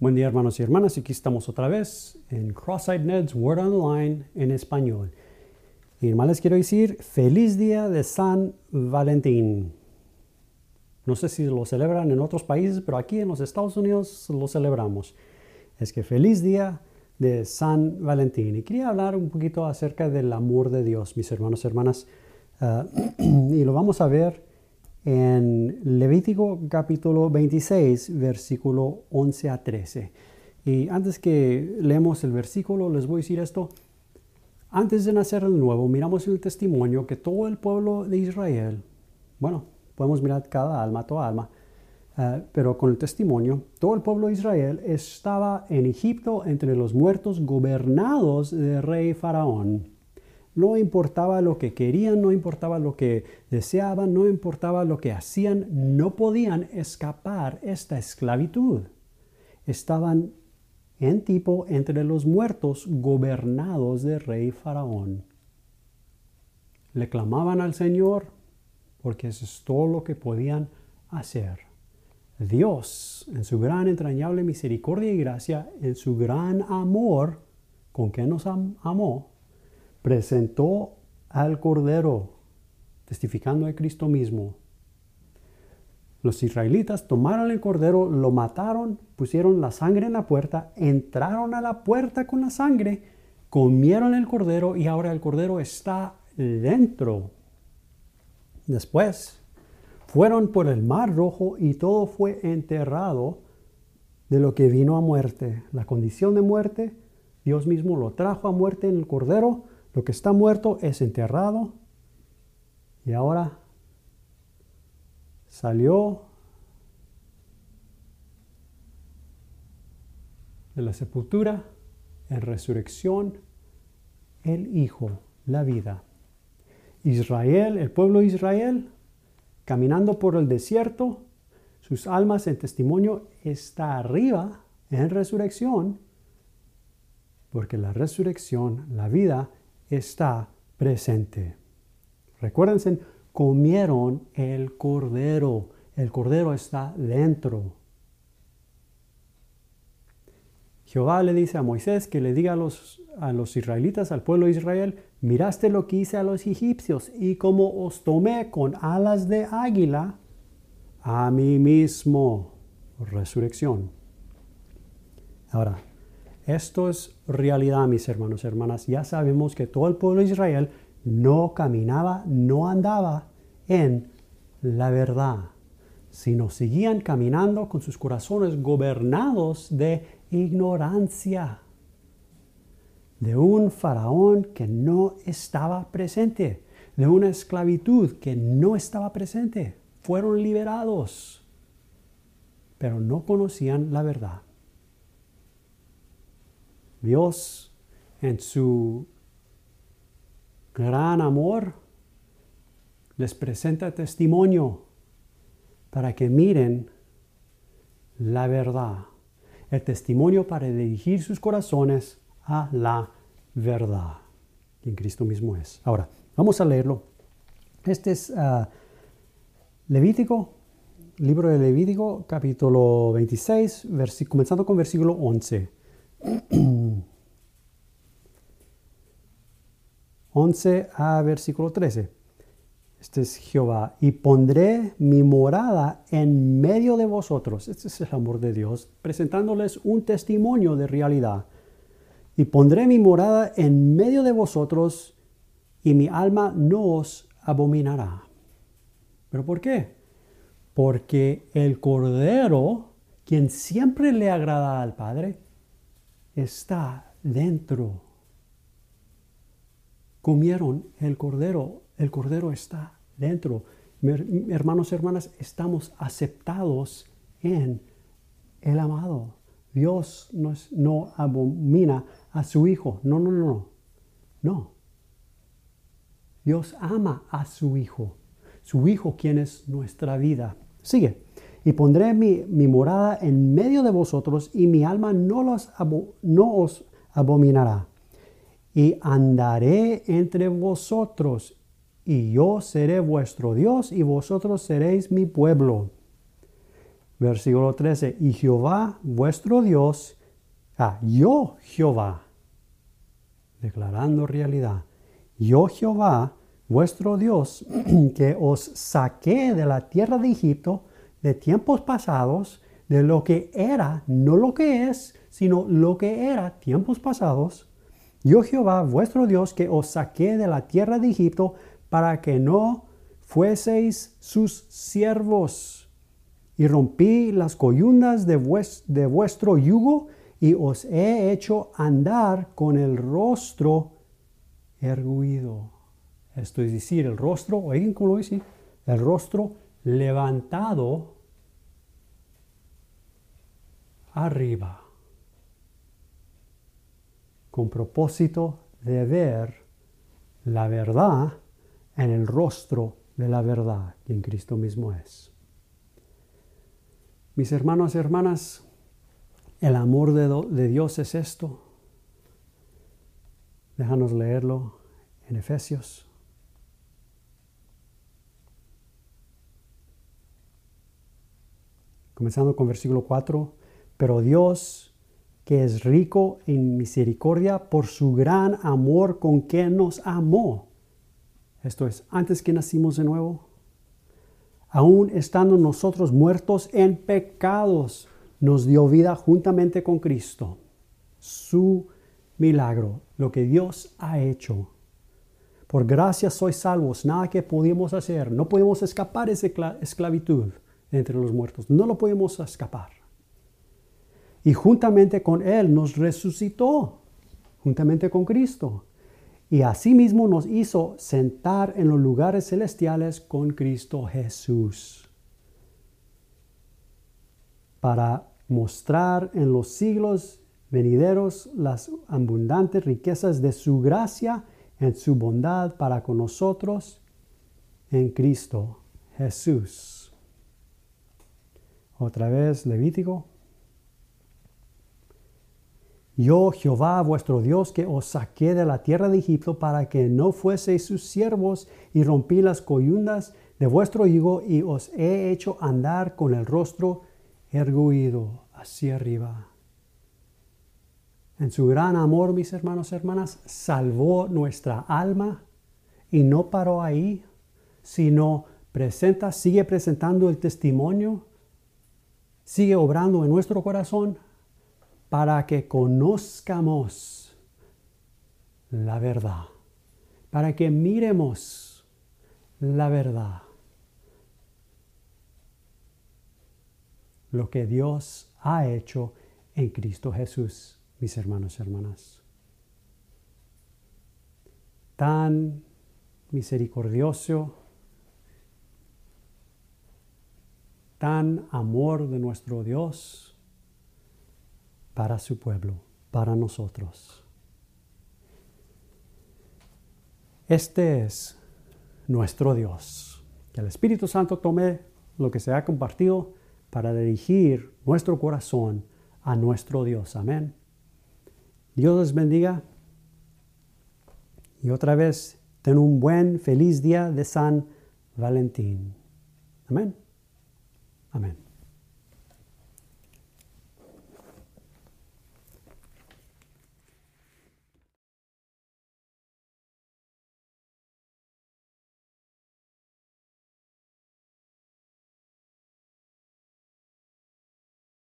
Buen día hermanos y hermanas, aquí estamos otra vez en Cross-Eyed Ned's Word Online en español. Y hermanos quiero decir, feliz día de San Valentín. No sé si lo celebran en otros países, pero aquí en los Estados Unidos lo celebramos. Es que feliz día de San Valentín. Y quería hablar un poquito acerca del amor de Dios, mis hermanos y hermanas. Ah, y lo vamos a ver en Levítico capítulo 26, versículo 11 a 13. Y antes que leemos el versículo, les voy a decir esto. Antes de nacer el nuevo, miramos el testimonio que todo el pueblo de Israel, bueno, podemos mirar cada alma, toda alma, eh, pero con el testimonio, todo el pueblo de Israel estaba en Egipto entre los muertos gobernados del rey Faraón. No importaba lo que querían, no importaba lo que deseaban, no importaba lo que hacían, no podían escapar esta esclavitud. Estaban en tipo entre los muertos gobernados del rey Faraón. Le clamaban al Señor porque eso es todo lo que podían hacer. Dios, en su gran entrañable misericordia y gracia, en su gran amor con que nos amó, presentó al Cordero, testificando a Cristo mismo. Los israelitas tomaron el Cordero, lo mataron, pusieron la sangre en la puerta, entraron a la puerta con la sangre, comieron el Cordero y ahora el Cordero está dentro. Después fueron por el mar rojo y todo fue enterrado de lo que vino a muerte. La condición de muerte, Dios mismo lo trajo a muerte en el Cordero lo que está muerto es enterrado y ahora salió de la sepultura en resurrección el Hijo, la vida. Israel, el pueblo de Israel, caminando por el desierto, sus almas en testimonio está arriba en resurrección, porque la resurrección, la vida, está presente. Recuérdense, comieron el cordero. El cordero está dentro. Jehová le dice a Moisés que le diga a los, a los israelitas, al pueblo de Israel, miraste lo que hice a los egipcios y como os tomé con alas de águila a mí mismo. Resurrección. Ahora, esto es realidad, mis hermanos y hermanas. Ya sabemos que todo el pueblo de Israel no caminaba, no andaba en la verdad, sino seguían caminando con sus corazones gobernados de ignorancia, de un faraón que no estaba presente, de una esclavitud que no estaba presente. Fueron liberados, pero no conocían la verdad. Dios en su gran amor les presenta testimonio para que miren la verdad. El testimonio para dirigir sus corazones a la verdad, que en Cristo mismo es. Ahora, vamos a leerlo. Este es ah, Levítico, libro de Levítico, capítulo 26, comenzando con versículo 11. 11 a versículo 13. Este es Jehová. Y pondré mi morada en medio de vosotros. Este es el amor de Dios, presentándoles un testimonio de realidad. Y pondré mi morada en medio de vosotros, y mi alma no os abominará. ¿Pero por qué? Porque el Cordero, quien siempre le agrada al Padre, está dentro. Comieron el cordero, el cordero está dentro. Hermanos hermanas, estamos aceptados en el amado. Dios no, abomina a su Hijo. No, no, no. No. Dios ama a su Hijo. Su Hijo quien es nuestra vida. Sigue y pondré mi, morada en medio de vosotros, y mi alma no, los, no os abominará. Y andaré entre vosotros, y yo seré vuestro Dios, y vosotros seréis mi pueblo. Versículo 13. Y Jehová vuestro Dios, ah, yo Jehová, declarando realidad, yo Jehová vuestro Dios, que os saqué de la tierra de Egipto, de tiempos pasados, de lo que era, no lo que es, sino lo que era tiempos pasados. Yo Jehová, vuestro Dios, que os saqué de la tierra de Egipto, para que no fueseis sus siervos. Y rompí las coyundas de, de vuestro yugo y os he hecho andar con el rostro erguido. Esto es decir, el rostro, oigan cómo lo dice, el rostro levantado arriba, con propósito de ver la verdad en el rostro de la verdad que en Cristo mismo es. Mis hermanos y hermanas, el amor de, de Dios es esto. Déjanos leerlo en Efesios comenzando con versículo 4, pero Dios, que es rico en misericordia por su gran amor con que nos amó. Esto es, antes que nacimos de nuevo, aún estando nosotros muertos en pecados, nos dio vida juntamente con Cristo. Su milagro, lo que Dios ha hecho. Por gracia sois salvos, nada que pudimos hacer, no podemos escapar de esa esclavitud entre los muertos. No lo podemos escapar. Y juntamente con Él nos resucitó, juntamente con Cristo. Y asimismo nos hizo sentar en los lugares celestiales con Cristo Jesús. Para mostrar en los siglos venideros las abundantes riquezas de su gracia en su bondad para con nosotros en Cristo Jesús. Otra vez Levítico. Yo, Jehová, vuestro Dios, que os saqué de la tierra de Egipto para que no fueseis sus siervos, y rompí las coyundas de vuestro higo, y os he hecho andar con el rostro erguido hacia arriba. En su gran amor, mis hermanos y hermanas, salvó nuestra alma y no paró ahí, sino presenta, sigue presentando el testimonio sigue obrando en nuestro corazón para que conozcamos la verdad, para que miremos la verdad. Lo que Dios ha hecho en Cristo Jesús, mis hermanos y hermanas. Tan misericordioso tan amor de nuestro Dios para su pueblo, para nosotros. Este es nuestro Dios. Que el Espíritu Santo tome lo que se ha compartido para dirigir nuestro corazón a nuestro Dios. Amén. Dios les bendiga. Y otra vez, ten un buen, feliz día de San Valentín. Amén. Amen.